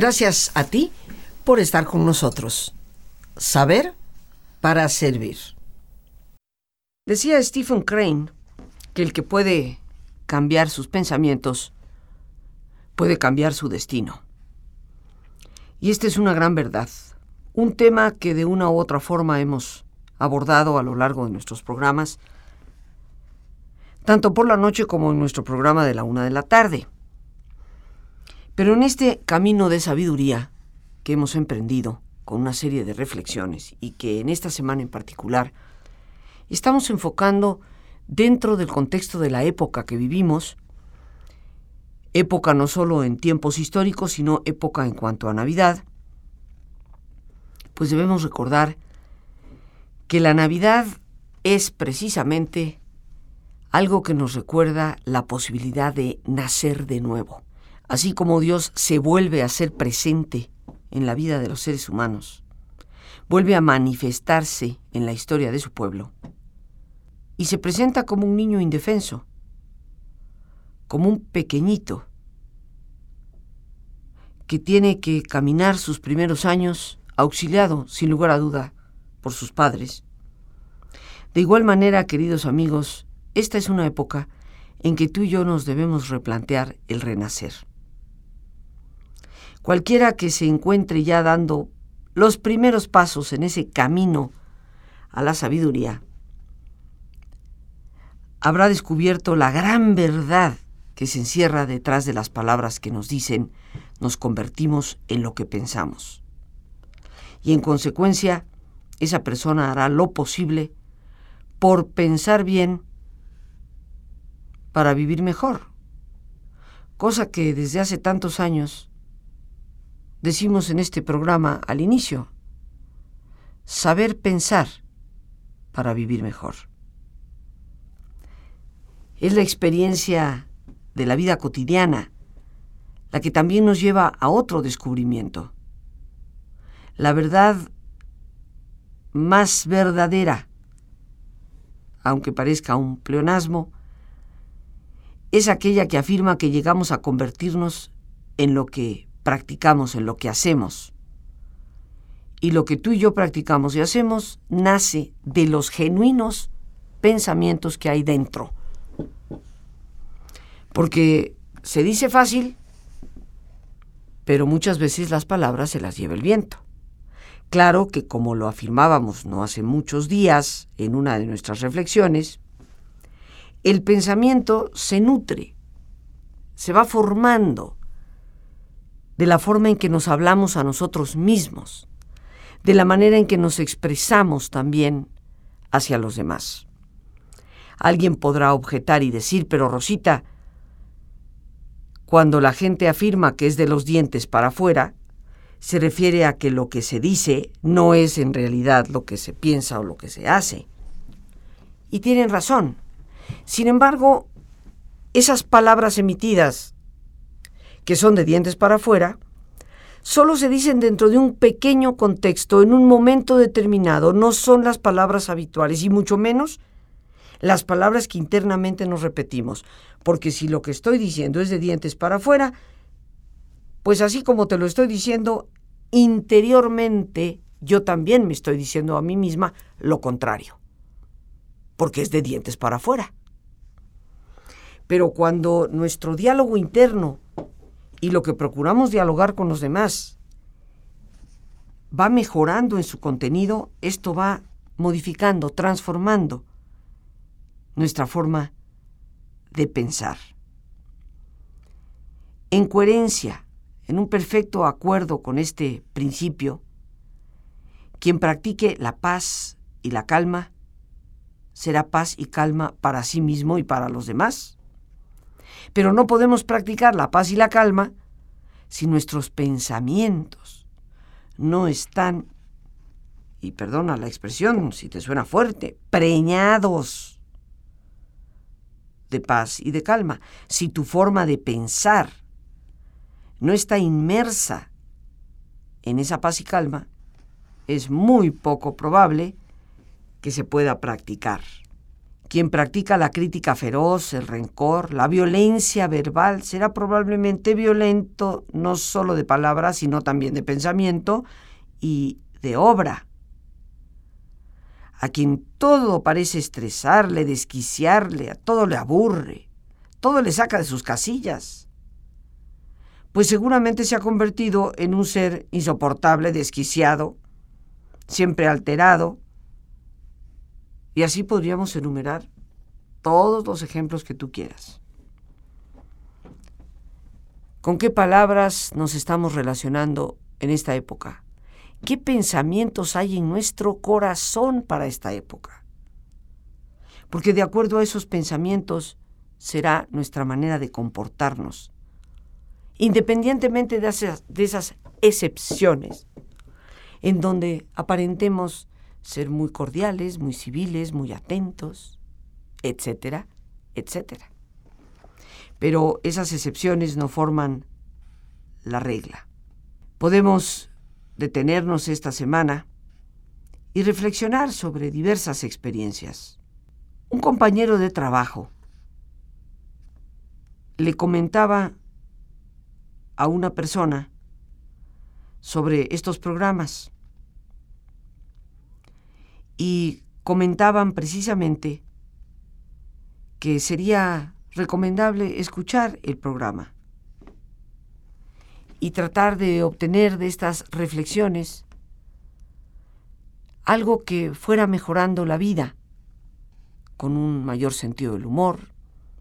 Gracias a ti por estar con nosotros. Saber para servir. Decía Stephen Crane que el que puede cambiar sus pensamientos puede cambiar su destino. Y esta es una gran verdad, un tema que de una u otra forma hemos abordado a lo largo de nuestros programas, tanto por la noche como en nuestro programa de la una de la tarde. Pero en este camino de sabiduría que hemos emprendido con una serie de reflexiones y que en esta semana en particular estamos enfocando dentro del contexto de la época que vivimos, época no solo en tiempos históricos, sino época en cuanto a Navidad, pues debemos recordar que la Navidad es precisamente algo que nos recuerda la posibilidad de nacer de nuevo. Así como Dios se vuelve a ser presente en la vida de los seres humanos, vuelve a manifestarse en la historia de su pueblo y se presenta como un niño indefenso, como un pequeñito que tiene que caminar sus primeros años auxiliado, sin lugar a duda, por sus padres. De igual manera, queridos amigos, esta es una época en que tú y yo nos debemos replantear el renacer. Cualquiera que se encuentre ya dando los primeros pasos en ese camino a la sabiduría, habrá descubierto la gran verdad que se encierra detrás de las palabras que nos dicen nos convertimos en lo que pensamos. Y en consecuencia, esa persona hará lo posible por pensar bien para vivir mejor, cosa que desde hace tantos años decimos en este programa al inicio, saber pensar para vivir mejor. Es la experiencia de la vida cotidiana la que también nos lleva a otro descubrimiento. La verdad más verdadera, aunque parezca un pleonasmo, es aquella que afirma que llegamos a convertirnos en lo que practicamos, en lo que hacemos. Y lo que tú y yo practicamos y hacemos nace de los genuinos pensamientos que hay dentro. Porque se dice fácil, pero muchas veces las palabras se las lleva el viento. Claro que como lo afirmábamos no hace muchos días en una de nuestras reflexiones, el pensamiento se nutre, se va formando de la forma en que nos hablamos a nosotros mismos, de la manera en que nos expresamos también hacia los demás. Alguien podrá objetar y decir, pero Rosita, cuando la gente afirma que es de los dientes para afuera, se refiere a que lo que se dice no es en realidad lo que se piensa o lo que se hace. Y tienen razón. Sin embargo, esas palabras emitidas, que son de dientes para afuera, solo se dicen dentro de un pequeño contexto, en un momento determinado, no son las palabras habituales y mucho menos las palabras que internamente nos repetimos. Porque si lo que estoy diciendo es de dientes para afuera, pues así como te lo estoy diciendo, interiormente yo también me estoy diciendo a mí misma lo contrario. Porque es de dientes para afuera. Pero cuando nuestro diálogo interno y lo que procuramos dialogar con los demás va mejorando en su contenido, esto va modificando, transformando nuestra forma de pensar. En coherencia, en un perfecto acuerdo con este principio, quien practique la paz y la calma será paz y calma para sí mismo y para los demás. Pero no podemos practicar la paz y la calma si nuestros pensamientos no están, y perdona la expresión si te suena fuerte, preñados de paz y de calma. Si tu forma de pensar no está inmersa en esa paz y calma, es muy poco probable que se pueda practicar. Quien practica la crítica feroz, el rencor, la violencia verbal, será probablemente violento no solo de palabras, sino también de pensamiento y de obra. A quien todo parece estresarle, desquiciarle, a todo le aburre, todo le saca de sus casillas, pues seguramente se ha convertido en un ser insoportable, desquiciado, siempre alterado, y así podríamos enumerar todos los ejemplos que tú quieras. ¿Con qué palabras nos estamos relacionando en esta época? ¿Qué pensamientos hay en nuestro corazón para esta época? Porque de acuerdo a esos pensamientos será nuestra manera de comportarnos, independientemente de esas, de esas excepciones, en donde aparentemos ser muy cordiales, muy civiles, muy atentos, etcétera, etcétera. Pero esas excepciones no forman la regla. Podemos detenernos esta semana y reflexionar sobre diversas experiencias. Un compañero de trabajo le comentaba a una persona sobre estos programas y comentaban precisamente que sería recomendable escuchar el programa y tratar de obtener de estas reflexiones algo que fuera mejorando la vida, con un mayor sentido del humor,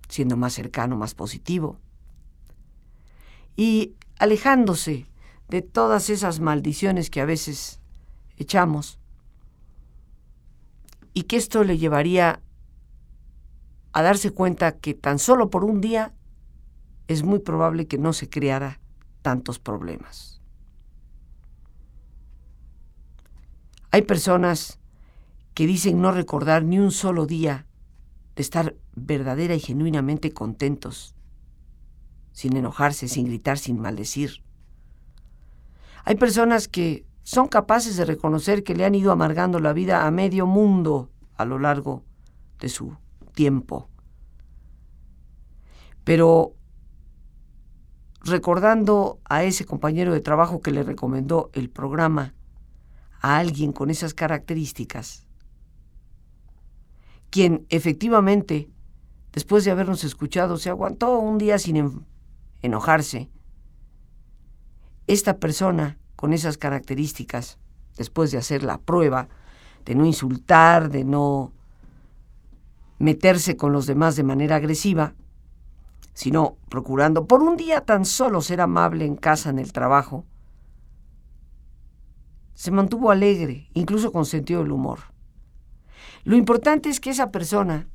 siendo más cercano, más positivo, y alejándose de todas esas maldiciones que a veces echamos y que esto le llevaría a darse cuenta que tan solo por un día es muy probable que no se creara tantos problemas. Hay personas que dicen no recordar ni un solo día de estar verdadera y genuinamente contentos, sin enojarse, sin gritar, sin maldecir. Hay personas que son capaces de reconocer que le han ido amargando la vida a medio mundo a lo largo de su tiempo. Pero recordando a ese compañero de trabajo que le recomendó el programa a alguien con esas características, quien efectivamente, después de habernos escuchado, se aguantó un día sin enojarse, esta persona con esas características, después de hacer la prueba, de no insultar, de no meterse con los demás de manera agresiva, sino procurando por un día tan solo ser amable en casa, en el trabajo, se mantuvo alegre, incluso con sentido del humor. Lo importante es que esa persona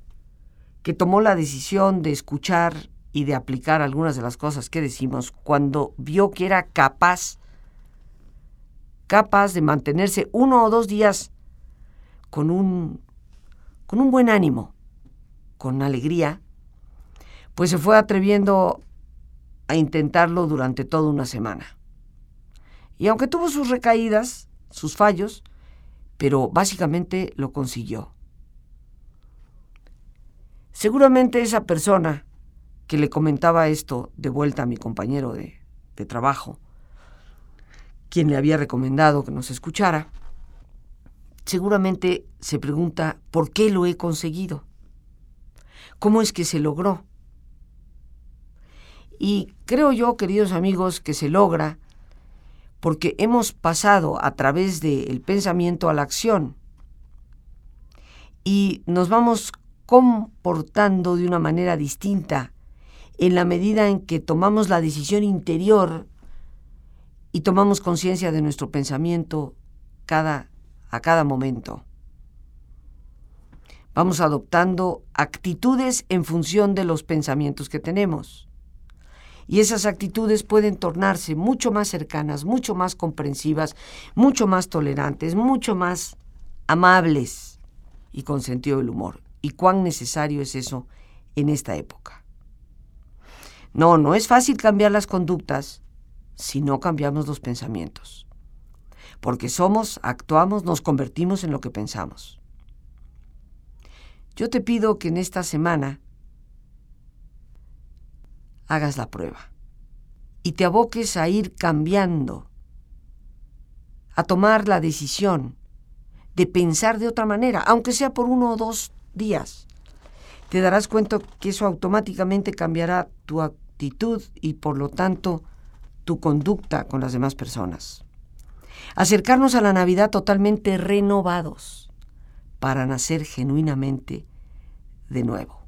que tomó la decisión de escuchar y de aplicar algunas de las cosas que decimos, cuando vio que era capaz capaz de mantenerse uno o dos días con un, con un buen ánimo, con alegría, pues se fue atreviendo a intentarlo durante toda una semana. Y aunque tuvo sus recaídas, sus fallos, pero básicamente lo consiguió. Seguramente esa persona que le comentaba esto de vuelta a mi compañero de, de trabajo, quien le había recomendado que nos escuchara, seguramente se pregunta por qué lo he conseguido, cómo es que se logró. Y creo yo, queridos amigos, que se logra porque hemos pasado a través del pensamiento a la acción y nos vamos comportando de una manera distinta en la medida en que tomamos la decisión interior y tomamos conciencia de nuestro pensamiento cada, a cada momento. Vamos adoptando actitudes en función de los pensamientos que tenemos. Y esas actitudes pueden tornarse mucho más cercanas, mucho más comprensivas, mucho más tolerantes, mucho más amables y con sentido del humor. ¿Y cuán necesario es eso en esta época? No, no es fácil cambiar las conductas, si no cambiamos los pensamientos. Porque somos, actuamos, nos convertimos en lo que pensamos. Yo te pido que en esta semana hagas la prueba y te aboques a ir cambiando, a tomar la decisión de pensar de otra manera, aunque sea por uno o dos días. Te darás cuenta que eso automáticamente cambiará tu actitud y por lo tanto tu conducta con las demás personas. Acercarnos a la Navidad totalmente renovados para nacer genuinamente de nuevo.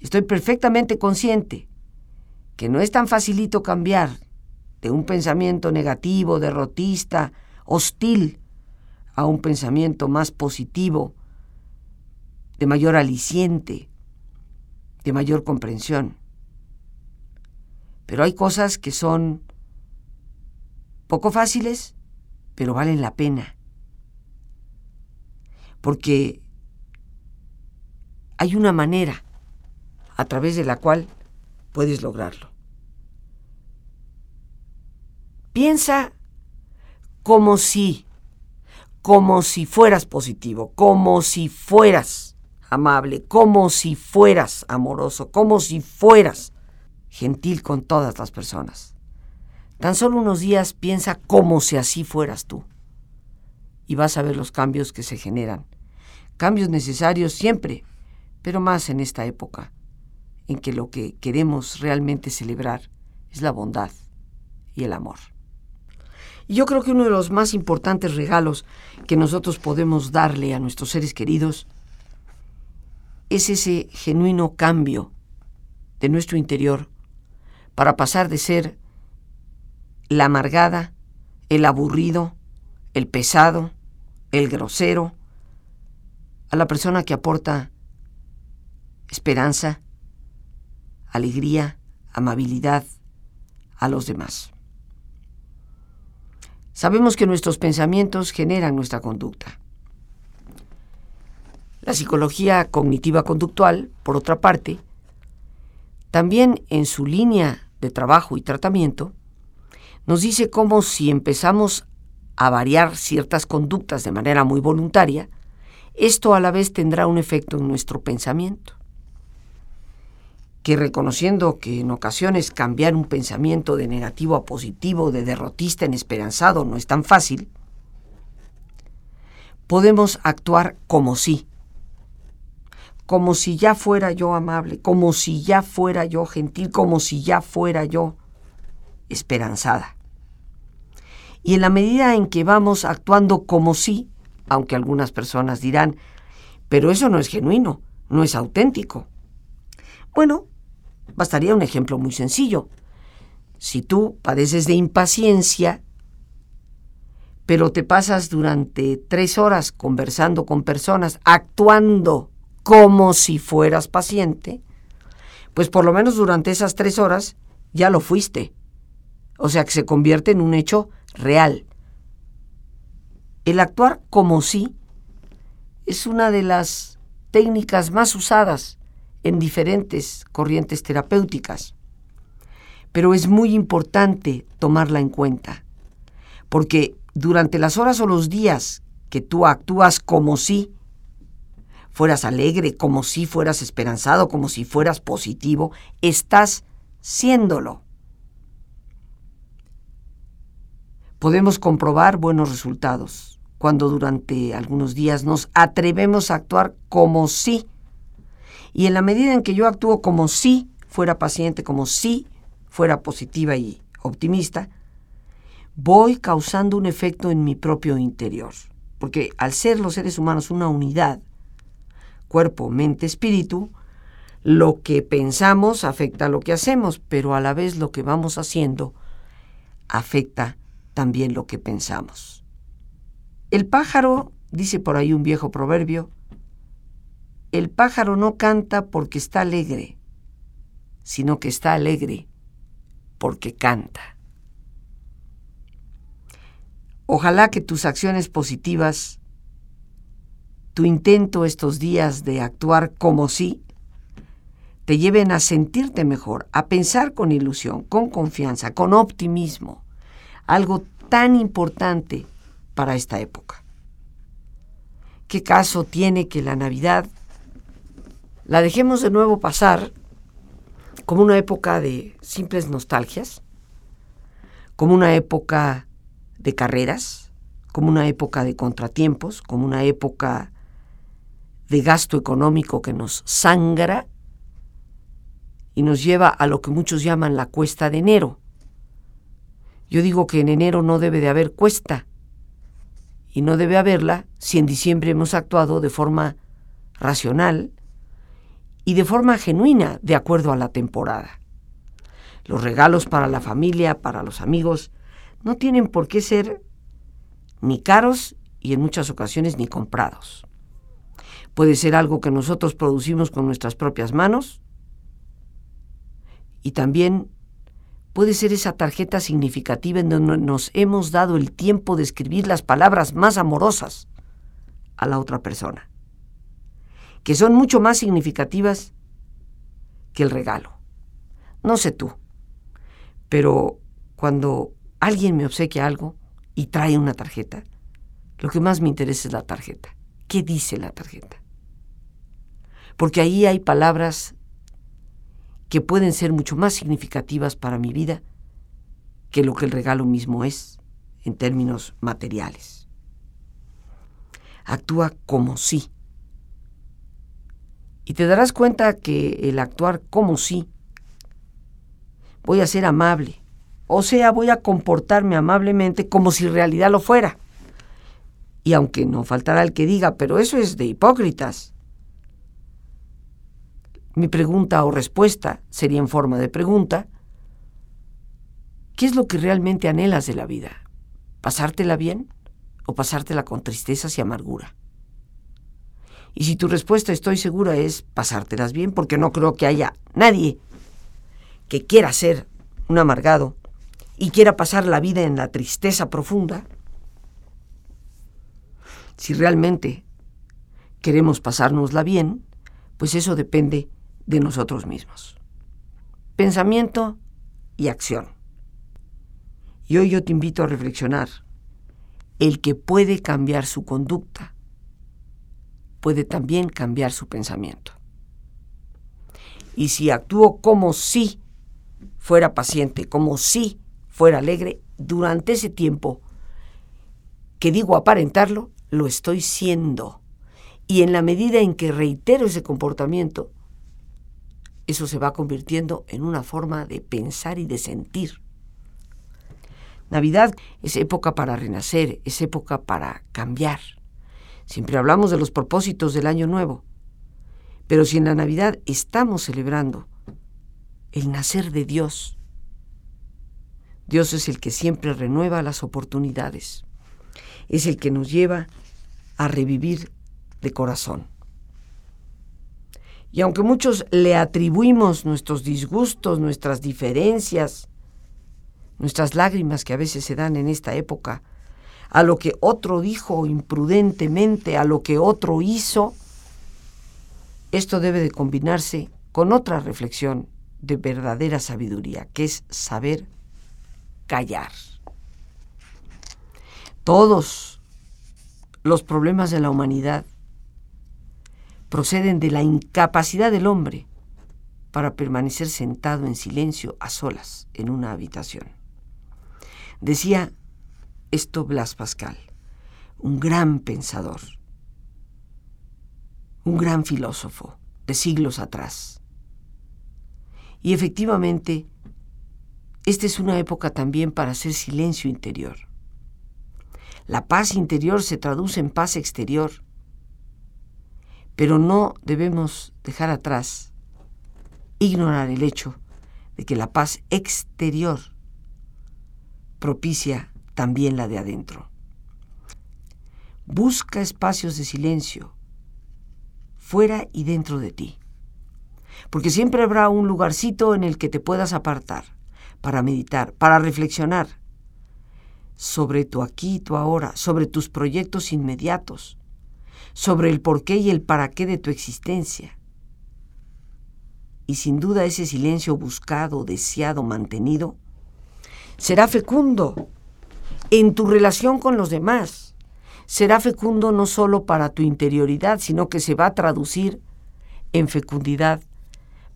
Estoy perfectamente consciente que no es tan facilito cambiar de un pensamiento negativo, derrotista, hostil, a un pensamiento más positivo, de mayor aliciente, de mayor comprensión. Pero hay cosas que son poco fáciles, pero valen la pena. Porque hay una manera a través de la cual puedes lograrlo. Piensa como si, como si fueras positivo, como si fueras amable, como si fueras amoroso, como si fueras gentil con todas las personas. Tan solo unos días piensa como si así fueras tú. Y vas a ver los cambios que se generan. Cambios necesarios siempre, pero más en esta época en que lo que queremos realmente celebrar es la bondad y el amor. Y yo creo que uno de los más importantes regalos que nosotros podemos darle a nuestros seres queridos es ese genuino cambio de nuestro interior para pasar de ser la amargada, el aburrido, el pesado, el grosero, a la persona que aporta esperanza, alegría, amabilidad a los demás. Sabemos que nuestros pensamientos generan nuestra conducta. La psicología cognitiva conductual, por otra parte, también en su línea de trabajo y tratamiento, nos dice cómo si empezamos a variar ciertas conductas de manera muy voluntaria, esto a la vez tendrá un efecto en nuestro pensamiento. Que reconociendo que en ocasiones cambiar un pensamiento de negativo a positivo, de derrotista en esperanzado, no es tan fácil, podemos actuar como si, como si ya fuera yo amable, como si ya fuera yo gentil, como si ya fuera yo esperanzada. Y en la medida en que vamos actuando como si, aunque algunas personas dirán, pero eso no es genuino, no es auténtico. Bueno, Bastaría un ejemplo muy sencillo. Si tú padeces de impaciencia, pero te pasas durante tres horas conversando con personas, actuando como si fueras paciente, pues por lo menos durante esas tres horas ya lo fuiste. O sea que se convierte en un hecho real. El actuar como si es una de las técnicas más usadas en diferentes corrientes terapéuticas. Pero es muy importante tomarla en cuenta, porque durante las horas o los días que tú actúas como si fueras alegre, como si fueras esperanzado, como si fueras positivo, estás siéndolo. Podemos comprobar buenos resultados cuando durante algunos días nos atrevemos a actuar como si y en la medida en que yo actúo como si fuera paciente, como si fuera positiva y optimista, voy causando un efecto en mi propio interior. Porque al ser los seres humanos una unidad, cuerpo, mente, espíritu, lo que pensamos afecta a lo que hacemos, pero a la vez lo que vamos haciendo afecta también lo que pensamos. El pájaro, dice por ahí un viejo proverbio, el pájaro no canta porque está alegre, sino que está alegre porque canta. Ojalá que tus acciones positivas, tu intento estos días de actuar como si, te lleven a sentirte mejor, a pensar con ilusión, con confianza, con optimismo, algo tan importante para esta época. ¿Qué caso tiene que la Navidad la dejemos de nuevo pasar como una época de simples nostalgias, como una época de carreras, como una época de contratiempos, como una época de gasto económico que nos sangra y nos lleva a lo que muchos llaman la cuesta de enero. Yo digo que en enero no debe de haber cuesta y no debe haberla si en diciembre hemos actuado de forma racional y de forma genuina de acuerdo a la temporada. Los regalos para la familia, para los amigos, no tienen por qué ser ni caros y en muchas ocasiones ni comprados. Puede ser algo que nosotros producimos con nuestras propias manos y también puede ser esa tarjeta significativa en donde nos hemos dado el tiempo de escribir las palabras más amorosas a la otra persona, que son mucho más significativas que el regalo. No sé tú, pero cuando alguien me obsequia algo y trae una tarjeta, lo que más me interesa es la tarjeta. ¿Qué dice la tarjeta? Porque ahí hay palabras que pueden ser mucho más significativas para mi vida que lo que el regalo mismo es en términos materiales. Actúa como sí. Y te darás cuenta que el actuar como sí, voy a ser amable, o sea, voy a comportarme amablemente como si realidad lo fuera. Y aunque no faltará el que diga, pero eso es de hipócritas. Mi pregunta o respuesta sería en forma de pregunta. ¿Qué es lo que realmente anhelas de la vida? ¿Pasártela bien o pasártela con tristezas y amargura? Y si tu respuesta estoy segura es pasártelas bien, porque no creo que haya nadie que quiera ser un amargado y quiera pasar la vida en la tristeza profunda, si realmente queremos pasárnosla bien, pues eso depende de nosotros mismos. Pensamiento y acción. Y hoy yo te invito a reflexionar. El que puede cambiar su conducta puede también cambiar su pensamiento. Y si actúo como si fuera paciente, como si fuera alegre, durante ese tiempo que digo aparentarlo, lo estoy siendo. Y en la medida en que reitero ese comportamiento, eso se va convirtiendo en una forma de pensar y de sentir. Navidad es época para renacer, es época para cambiar. Siempre hablamos de los propósitos del año nuevo, pero si en la Navidad estamos celebrando el nacer de Dios, Dios es el que siempre renueva las oportunidades, es el que nos lleva a revivir de corazón. Y aunque muchos le atribuimos nuestros disgustos, nuestras diferencias, nuestras lágrimas que a veces se dan en esta época, a lo que otro dijo imprudentemente, a lo que otro hizo, esto debe de combinarse con otra reflexión de verdadera sabiduría, que es saber callar. Todos los problemas de la humanidad proceden de la incapacidad del hombre para permanecer sentado en silencio a solas en una habitación. Decía esto Blas Pascal, un gran pensador, un gran filósofo de siglos atrás. Y efectivamente, esta es una época también para hacer silencio interior. La paz interior se traduce en paz exterior pero no debemos dejar atrás, ignorar el hecho de que la paz exterior propicia también la de adentro. Busca espacios de silencio, fuera y dentro de ti, porque siempre habrá un lugarcito en el que te puedas apartar para meditar, para reflexionar sobre tu aquí y tu ahora, sobre tus proyectos inmediatos, sobre el porqué y el para qué de tu existencia. Y sin duda ese silencio buscado, deseado, mantenido, será fecundo en tu relación con los demás. será fecundo no solo para tu interioridad, sino que se va a traducir en fecundidad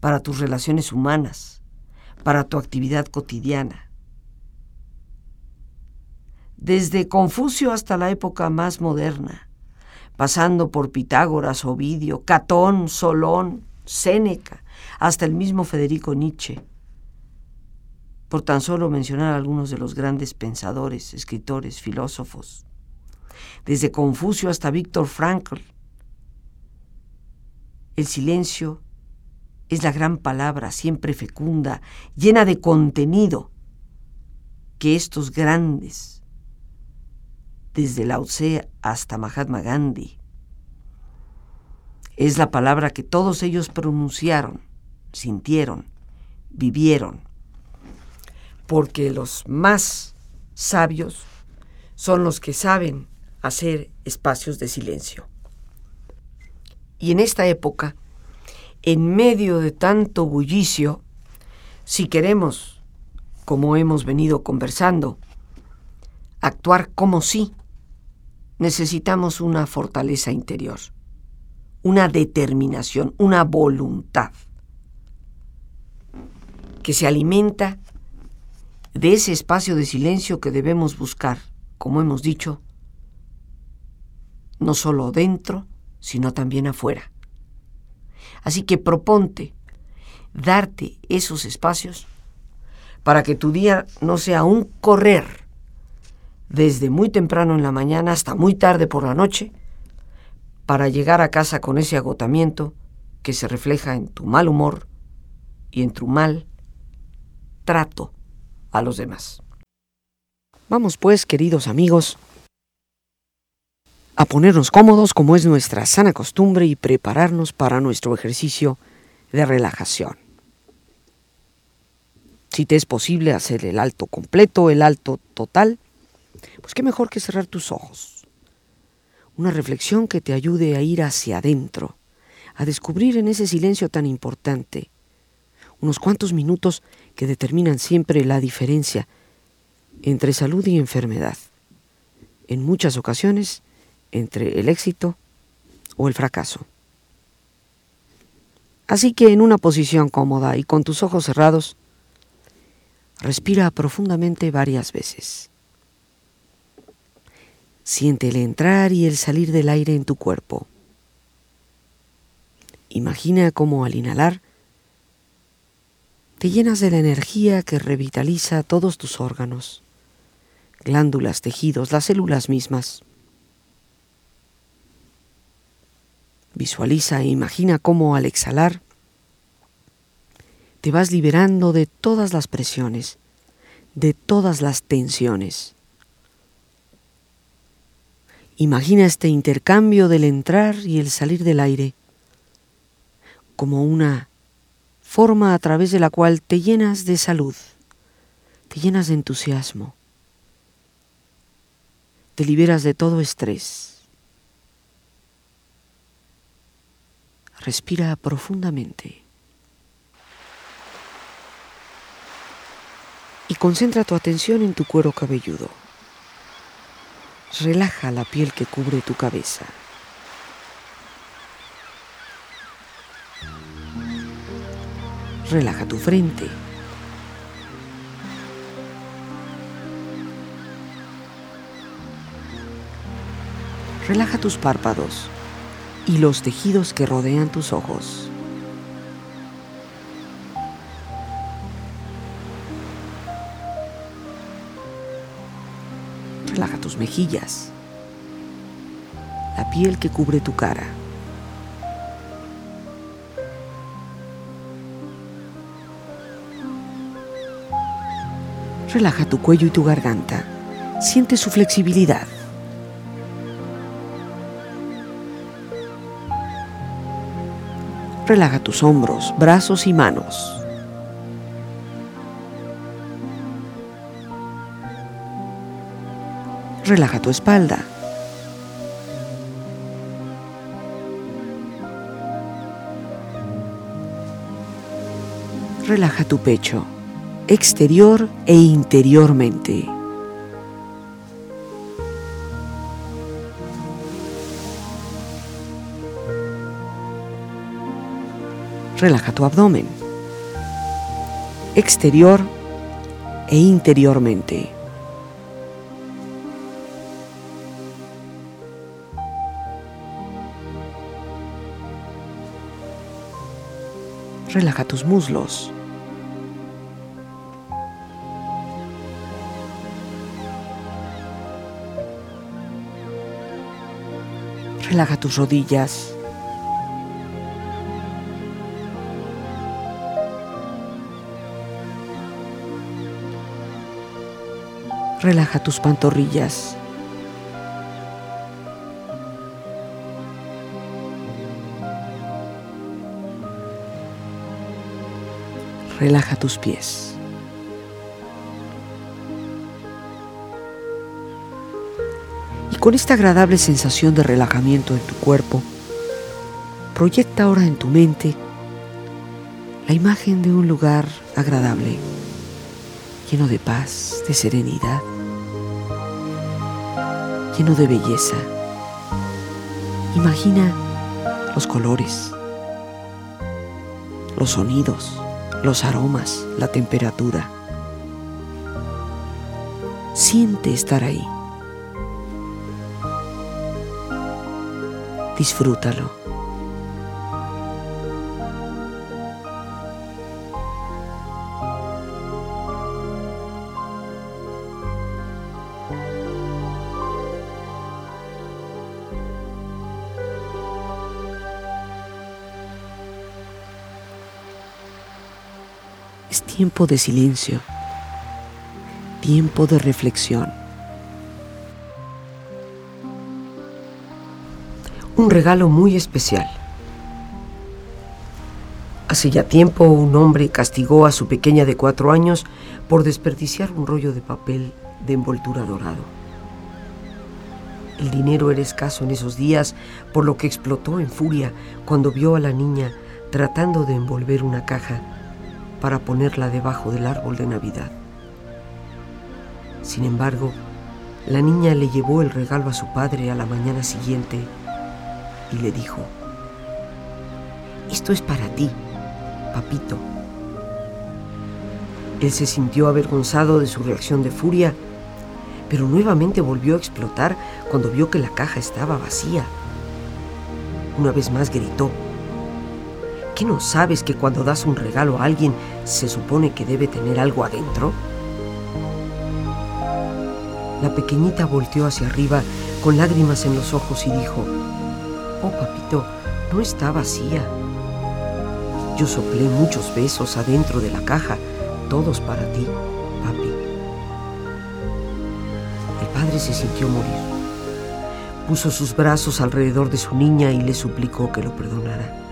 para tus relaciones humanas, para tu actividad cotidiana. Desde Confucio hasta la época más moderna, pasando por Pitágoras, Ovidio, Catón, Solón, Séneca, hasta el mismo Federico Nietzsche, por tan solo mencionar algunos de los grandes pensadores, escritores, filósofos, desde Confucio hasta Víctor Frankl. El silencio es la gran palabra, siempre fecunda, llena de contenido, que estos grandes, desde Lao Tse hasta Mahatma Gandhi, es la palabra que todos ellos pronunciaron, sintieron, vivieron, porque los más sabios son los que saben hacer espacios de silencio. Y en esta época, en medio de tanto bullicio, si queremos, como hemos venido conversando, actuar como sí, necesitamos una fortaleza interior, una determinación, una voluntad que se alimenta de ese espacio de silencio que debemos buscar, como hemos dicho, no solo dentro, sino también afuera. Así que proponte darte esos espacios para que tu día no sea un correr desde muy temprano en la mañana hasta muy tarde por la noche, para llegar a casa con ese agotamiento que se refleja en tu mal humor y en tu mal trato a los demás. Vamos pues, queridos amigos, a ponernos cómodos como es nuestra sana costumbre y prepararnos para nuestro ejercicio de relajación. Si te es posible hacer el alto completo, el alto total, pues qué mejor que cerrar tus ojos. Una reflexión que te ayude a ir hacia adentro, a descubrir en ese silencio tan importante unos cuantos minutos que determinan siempre la diferencia entre salud y enfermedad. En muchas ocasiones, entre el éxito o el fracaso. Así que en una posición cómoda y con tus ojos cerrados, respira profundamente varias veces. Siente el entrar y el salir del aire en tu cuerpo. Imagina cómo al inhalar te llenas de la energía que revitaliza todos tus órganos, glándulas, tejidos, las células mismas. Visualiza e imagina cómo al exhalar te vas liberando de todas las presiones, de todas las tensiones. Imagina este intercambio del entrar y el salir del aire como una forma a través de la cual te llenas de salud, te llenas de entusiasmo, te liberas de todo estrés. Respira profundamente. Y concentra tu atención en tu cuero cabelludo. Relaja la piel que cubre tu cabeza. Relaja tu frente. Relaja tus párpados y los tejidos que rodean tus ojos. Mejillas, la piel que cubre tu cara. Relaja tu cuello y tu garganta. Siente su flexibilidad. Relaja tus hombros, brazos y manos. relaja tu espalda. Relaja tu pecho, exterior e interiormente. Relaja tu abdomen, exterior e interiormente. Relaja tus muslos. Relaja tus rodillas. Relaja tus pantorrillas. Relaja tus pies. Y con esta agradable sensación de relajamiento en tu cuerpo, proyecta ahora en tu mente la imagen de un lugar agradable, lleno de paz, de serenidad, lleno de belleza. Imagina los colores, los sonidos, los aromas, la temperatura. Siente estar ahí. Disfrútalo. Tiempo de silencio, tiempo de reflexión. Un regalo muy especial. Hace ya tiempo un hombre castigó a su pequeña de cuatro años por desperdiciar un rollo de papel de envoltura dorado. El dinero era escaso en esos días, por lo que explotó en furia cuando vio a la niña tratando de envolver una caja para ponerla debajo del árbol de Navidad. Sin embargo, la niña le llevó el regalo a su padre a la mañana siguiente y le dijo, esto es para ti, papito. Él se sintió avergonzado de su reacción de furia, pero nuevamente volvió a explotar cuando vio que la caja estaba vacía. Una vez más gritó, ¿Qué no sabes que cuando das un regalo a alguien se supone que debe tener algo adentro? La pequeñita volteó hacia arriba con lágrimas en los ojos y dijo, Oh papito, no está vacía. Yo soplé muchos besos adentro de la caja, todos para ti, papi. El padre se sintió morir. Puso sus brazos alrededor de su niña y le suplicó que lo perdonara.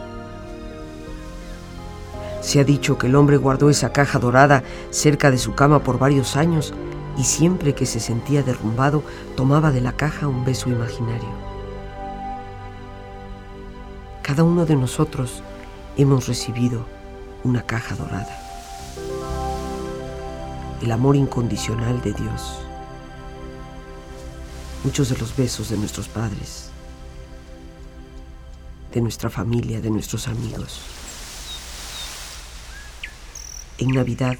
Se ha dicho que el hombre guardó esa caja dorada cerca de su cama por varios años y siempre que se sentía derrumbado tomaba de la caja un beso imaginario. Cada uno de nosotros hemos recibido una caja dorada. El amor incondicional de Dios. Muchos de los besos de nuestros padres, de nuestra familia, de nuestros amigos en Navidad,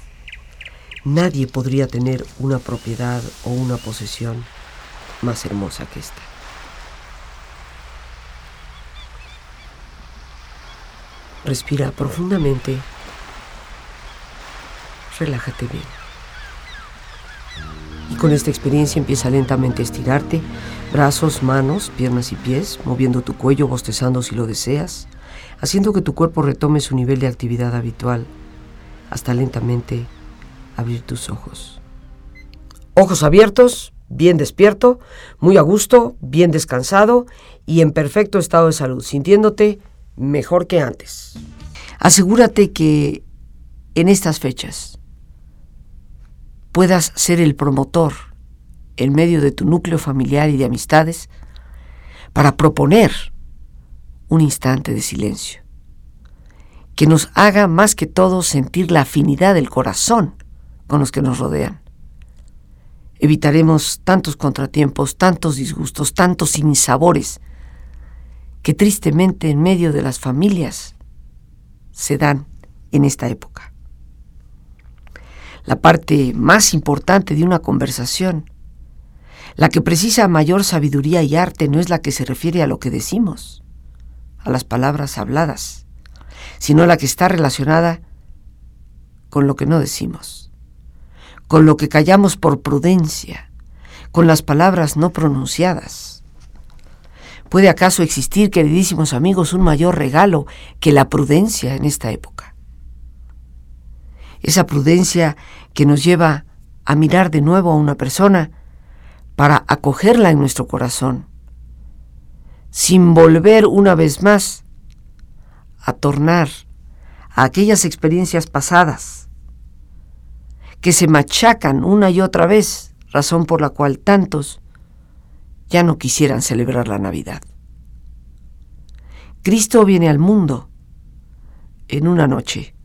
nadie podría tener una propiedad o una posesión más hermosa que esta. Respira profundamente. Relájate bien. Y con esta experiencia empieza lentamente a estirarte, brazos, manos, piernas y pies, moviendo tu cuello, bostezando si lo deseas, haciendo que tu cuerpo retome su nivel de actividad habitual hasta lentamente abrir tus ojos. Ojos abiertos, bien despierto, muy a gusto, bien descansado y en perfecto estado de salud, sintiéndote mejor que antes. Asegúrate que en estas fechas puedas ser el promotor en medio de tu núcleo familiar y de amistades para proponer un instante de silencio que nos haga más que todo sentir la afinidad del corazón con los que nos rodean. Evitaremos tantos contratiempos, tantos disgustos, tantos sinsabores que tristemente en medio de las familias se dan en esta época. La parte más importante de una conversación, la que precisa mayor sabiduría y arte, no es la que se refiere a lo que decimos, a las palabras habladas, sino la que está relacionada con lo que no decimos, con lo que callamos por prudencia, con las palabras no pronunciadas. ¿Puede acaso existir, queridísimos amigos, un mayor regalo que la prudencia en esta época? Esa prudencia que nos lleva a mirar de nuevo a una persona para acogerla en nuestro corazón, sin volver una vez más a tornar a aquellas experiencias pasadas que se machacan una y otra vez, razón por la cual tantos ya no quisieran celebrar la Navidad. Cristo viene al mundo en una noche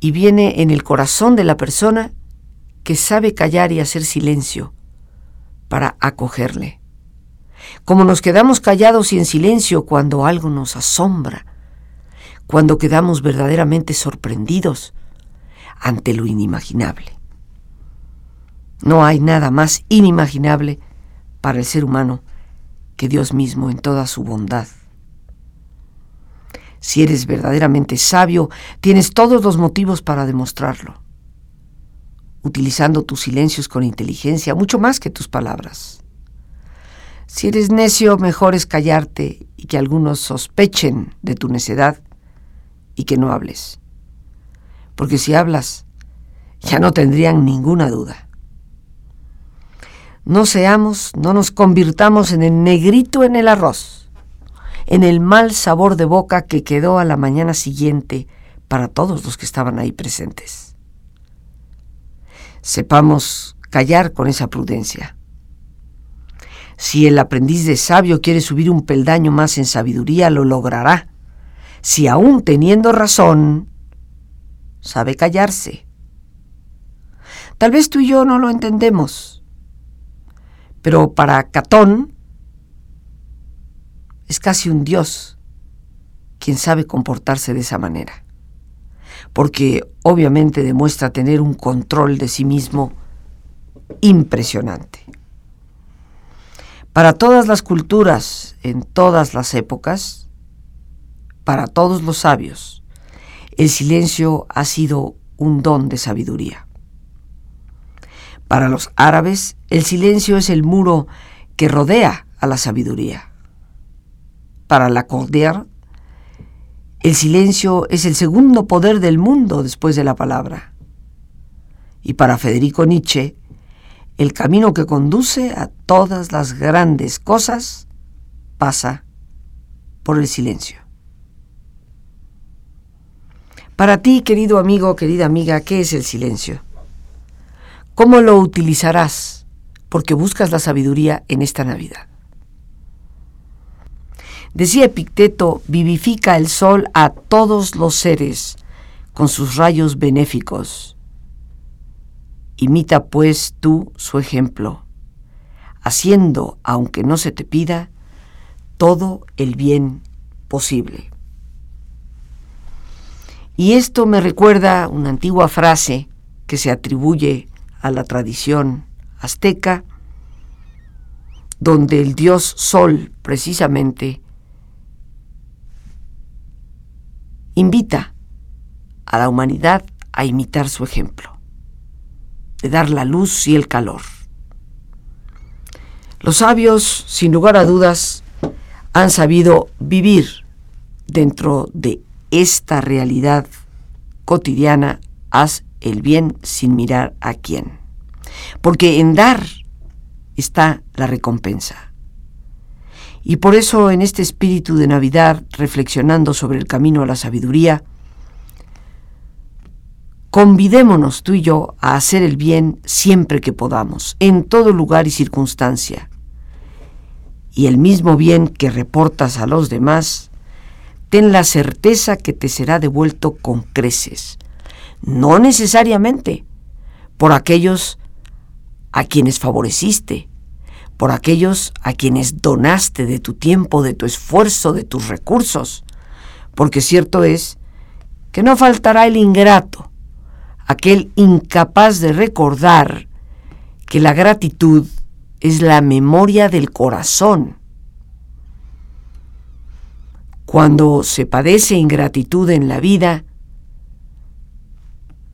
y viene en el corazón de la persona que sabe callar y hacer silencio para acogerle. Como nos quedamos callados y en silencio cuando algo nos asombra, cuando quedamos verdaderamente sorprendidos ante lo inimaginable. No hay nada más inimaginable para el ser humano que Dios mismo en toda su bondad. Si eres verdaderamente sabio, tienes todos los motivos para demostrarlo, utilizando tus silencios con inteligencia, mucho más que tus palabras. Si eres necio, mejor es callarte y que algunos sospechen de tu necedad y que no hables. Porque si hablas, ya no tendrían ninguna duda. No seamos, no nos convirtamos en el negrito en el arroz, en el mal sabor de boca que quedó a la mañana siguiente para todos los que estaban ahí presentes. Sepamos callar con esa prudencia si el aprendiz de sabio quiere subir un peldaño más en sabiduría, lo logrará. Si aún teniendo razón, sabe callarse. Tal vez tú y yo no lo entendemos, pero para Catón es casi un dios quien sabe comportarse de esa manera, porque obviamente demuestra tener un control de sí mismo impresionante. Para todas las culturas, en todas las épocas, para todos los sabios, el silencio ha sido un don de sabiduría. Para los árabes, el silencio es el muro que rodea a la sabiduría. Para la el silencio es el segundo poder del mundo después de la palabra. Y para Federico Nietzsche, el camino que conduce a todas las grandes cosas pasa por el silencio. Para ti, querido amigo, querida amiga, ¿qué es el silencio? ¿Cómo lo utilizarás? Porque buscas la sabiduría en esta Navidad. Decía Epicteto, vivifica el sol a todos los seres con sus rayos benéficos Imita pues tú su ejemplo, haciendo, aunque no se te pida, todo el bien posible. Y esto me recuerda una antigua frase que se atribuye a la tradición azteca, donde el dios Sol precisamente invita a la humanidad a imitar su ejemplo de dar la luz y el calor. Los sabios, sin lugar a dudas, han sabido vivir dentro de esta realidad cotidiana, haz el bien sin mirar a quién. Porque en dar está la recompensa. Y por eso en este espíritu de Navidad, reflexionando sobre el camino a la sabiduría, Convidémonos tú y yo a hacer el bien siempre que podamos, en todo lugar y circunstancia. Y el mismo bien que reportas a los demás, ten la certeza que te será devuelto con creces. No necesariamente por aquellos a quienes favoreciste, por aquellos a quienes donaste de tu tiempo, de tu esfuerzo, de tus recursos, porque cierto es que no faltará el ingrato, aquel incapaz de recordar que la gratitud es la memoria del corazón. Cuando se padece ingratitud en la vida,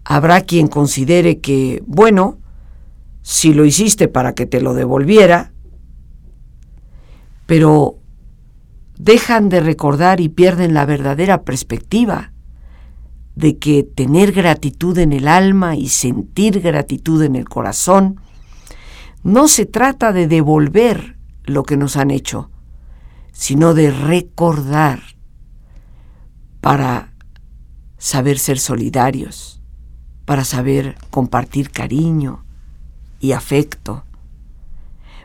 habrá quien considere que, bueno, si lo hiciste para que te lo devolviera, pero dejan de recordar y pierden la verdadera perspectiva de que tener gratitud en el alma y sentir gratitud en el corazón no se trata de devolver lo que nos han hecho, sino de recordar para saber ser solidarios, para saber compartir cariño y afecto,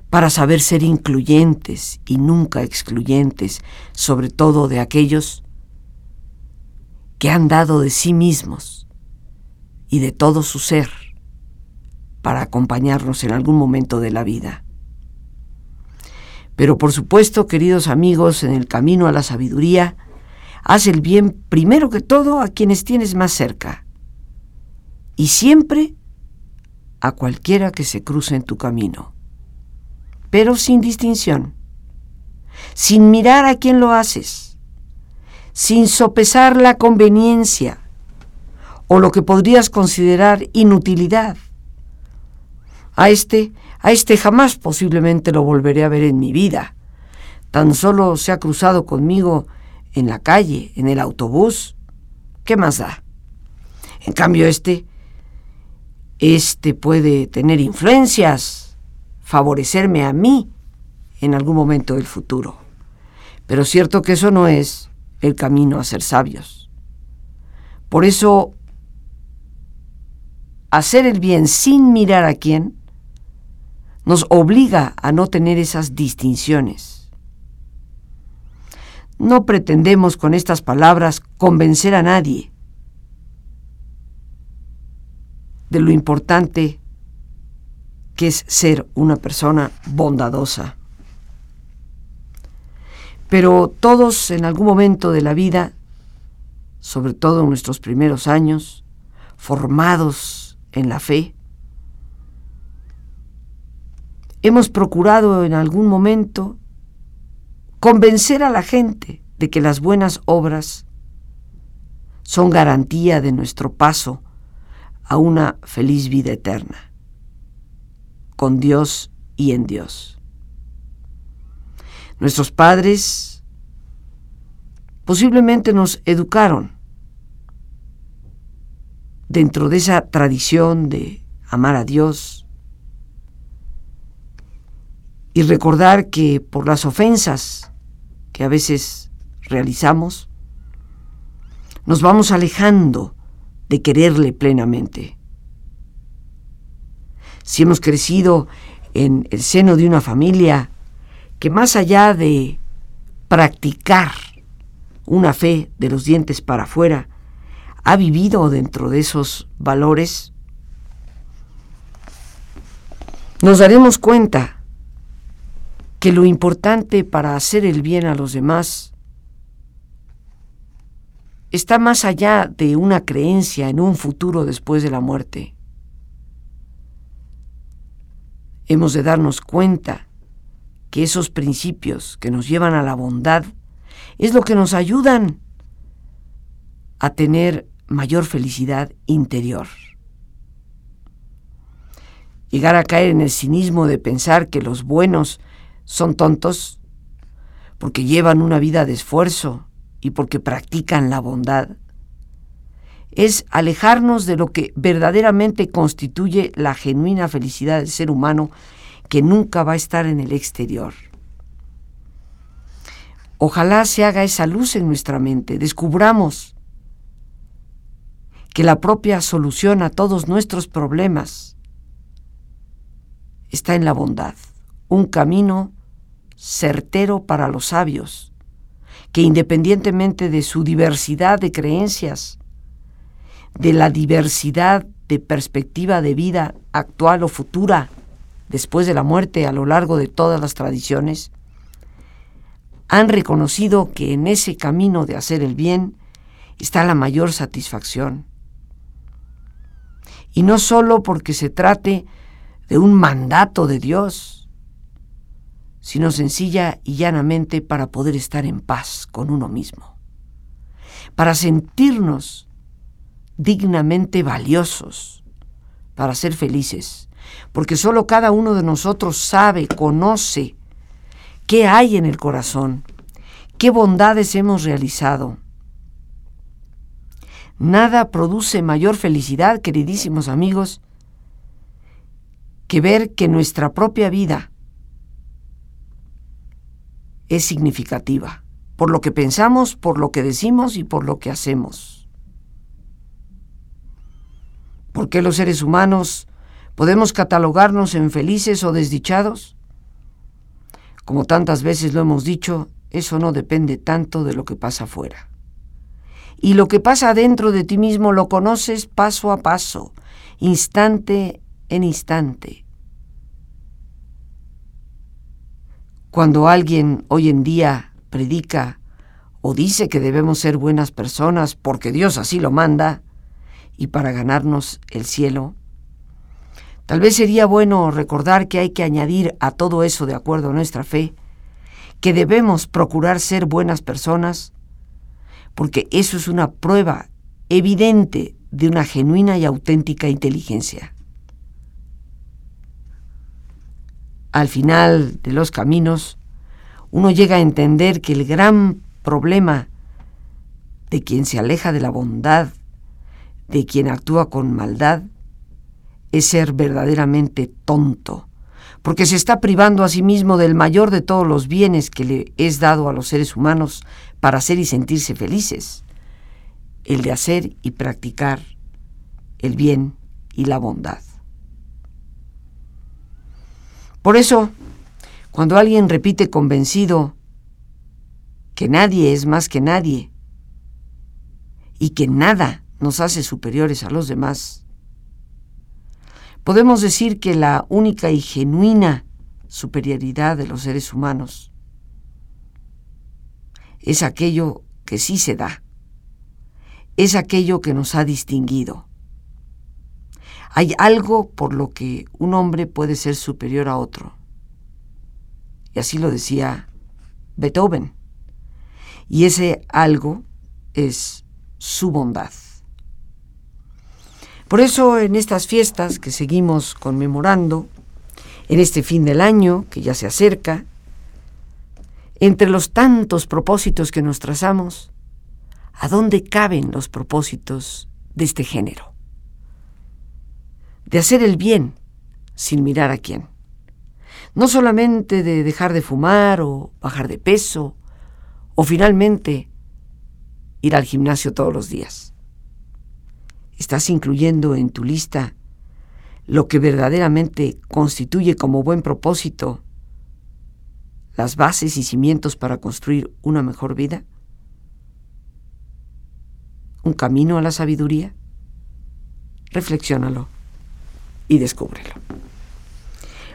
para saber ser incluyentes y nunca excluyentes, sobre todo de aquellos que han dado de sí mismos y de todo su ser para acompañarnos en algún momento de la vida. Pero por supuesto, queridos amigos, en el camino a la sabiduría, haz el bien primero que todo a quienes tienes más cerca y siempre a cualquiera que se cruce en tu camino, pero sin distinción, sin mirar a quién lo haces, sin sopesar la conveniencia o lo que podrías considerar inutilidad a este, a este jamás posiblemente lo volveré a ver en mi vida. Tan solo se ha cruzado conmigo en la calle, en el autobús. ¿Qué más da? En cambio, este, este puede tener influencias, favorecerme a mí en algún momento del futuro. Pero cierto que eso no es el camino a ser sabios. Por eso, hacer el bien sin mirar a quién nos obliga a no tener esas distinciones. No pretendemos con estas palabras convencer a nadie de lo importante que es ser una persona bondadosa. Pero todos en algún momento de la vida, sobre todo en nuestros primeros años, formados en la fe, hemos procurado en algún momento convencer a la gente de que las buenas obras son garantía de nuestro paso a una feliz vida eterna, con Dios y en Dios. Nuestros padres posiblemente nos educaron dentro de esa tradición de amar a Dios, y recordar que por las ofensas que a veces realizamos, nos vamos alejando de quererle plenamente. Si hemos crecido en el seno de una familia que más allá de practicar una fe de los dientes para afuera, ha vivido dentro de esos valores, nos daremos cuenta que lo importante para hacer el bien a los demás está más allá de una creencia en un futuro después de la muerte. Hemos de darnos cuenta que esos principios que nos llevan a la bondad es lo que nos ayudan a tener mayor felicidad interior. Llegar a caer en el cinismo de pensar que los buenos son tontos porque llevan una vida de esfuerzo y porque practican la bondad. Es alejarnos de lo que verdaderamente constituye la genuina felicidad del ser humano que nunca va a estar en el exterior. Ojalá se haga esa luz en nuestra mente, descubramos que la propia solución a todos nuestros problemas está en la bondad, un camino certero para los sabios, que independientemente de su diversidad de creencias, de la diversidad de perspectiva de vida actual o futura después de la muerte a lo largo de todas las tradiciones, han reconocido que en ese camino de hacer el bien está la mayor satisfacción. Y no solo porque se trate de un mandato de Dios, sino sencilla y llanamente para poder estar en paz con uno mismo, para sentirnos dignamente valiosos, para ser felices, porque solo cada uno de nosotros sabe, conoce qué hay en el corazón, qué bondades hemos realizado. Nada produce mayor felicidad, queridísimos amigos, que ver que nuestra propia vida es significativa, por lo que pensamos, por lo que decimos y por lo que hacemos. ¿Por qué los seres humanos podemos catalogarnos en felices o desdichados? Como tantas veces lo hemos dicho, eso no depende tanto de lo que pasa afuera. Y lo que pasa dentro de ti mismo lo conoces paso a paso, instante en instante. Cuando alguien hoy en día predica o dice que debemos ser buenas personas porque Dios así lo manda y para ganarnos el cielo, tal vez sería bueno recordar que hay que añadir a todo eso de acuerdo a nuestra fe, que debemos procurar ser buenas personas, porque eso es una prueba evidente de una genuina y auténtica inteligencia. al final de los caminos, uno llega a entender que el gran problema de quien se aleja de la bondad, de quien actúa con maldad, es ser verdaderamente tonto, porque se está privando a sí mismo del mayor de todos los bienes que le es dado a los seres humanos para hacer y sentirse felices, el de hacer y practicar el bien y la bondad. Por eso, cuando alguien repite convencido que nadie es más que nadie y que nada nos hace superiores a los demás, podemos decir que la única y genuina superioridad de los seres humanos es aquello que sí se da, es aquello que nos ha distinguido, hay algo por lo que un hombre puede ser superior a otro. Y así lo decía Beethoven. Y ese algo es su bondad. Por eso en estas fiestas que seguimos conmemorando, en este fin del año que ya se acerca, entre los tantos propósitos que nos trazamos, ¿a dónde caben los propósitos de este género? de hacer el bien sin mirar a quién. No solamente de dejar de fumar o bajar de peso o finalmente ir al gimnasio todos los días. Estás incluyendo en tu lista lo que verdaderamente constituye como buen propósito las bases y cimientos para construir una mejor vida? ¿Un camino a la sabiduría? Reflexiónalo y descúbrelo.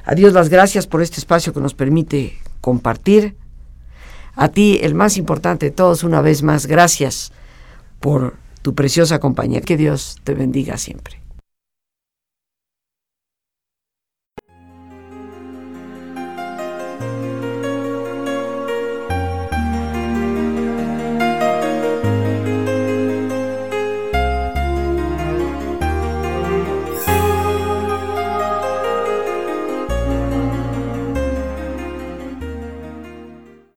Adiós las gracias por este espacio que nos permite compartir. A ti, el más importante de todos, una vez más, gracias por tu preciosa compañía. Que Dios te bendiga siempre.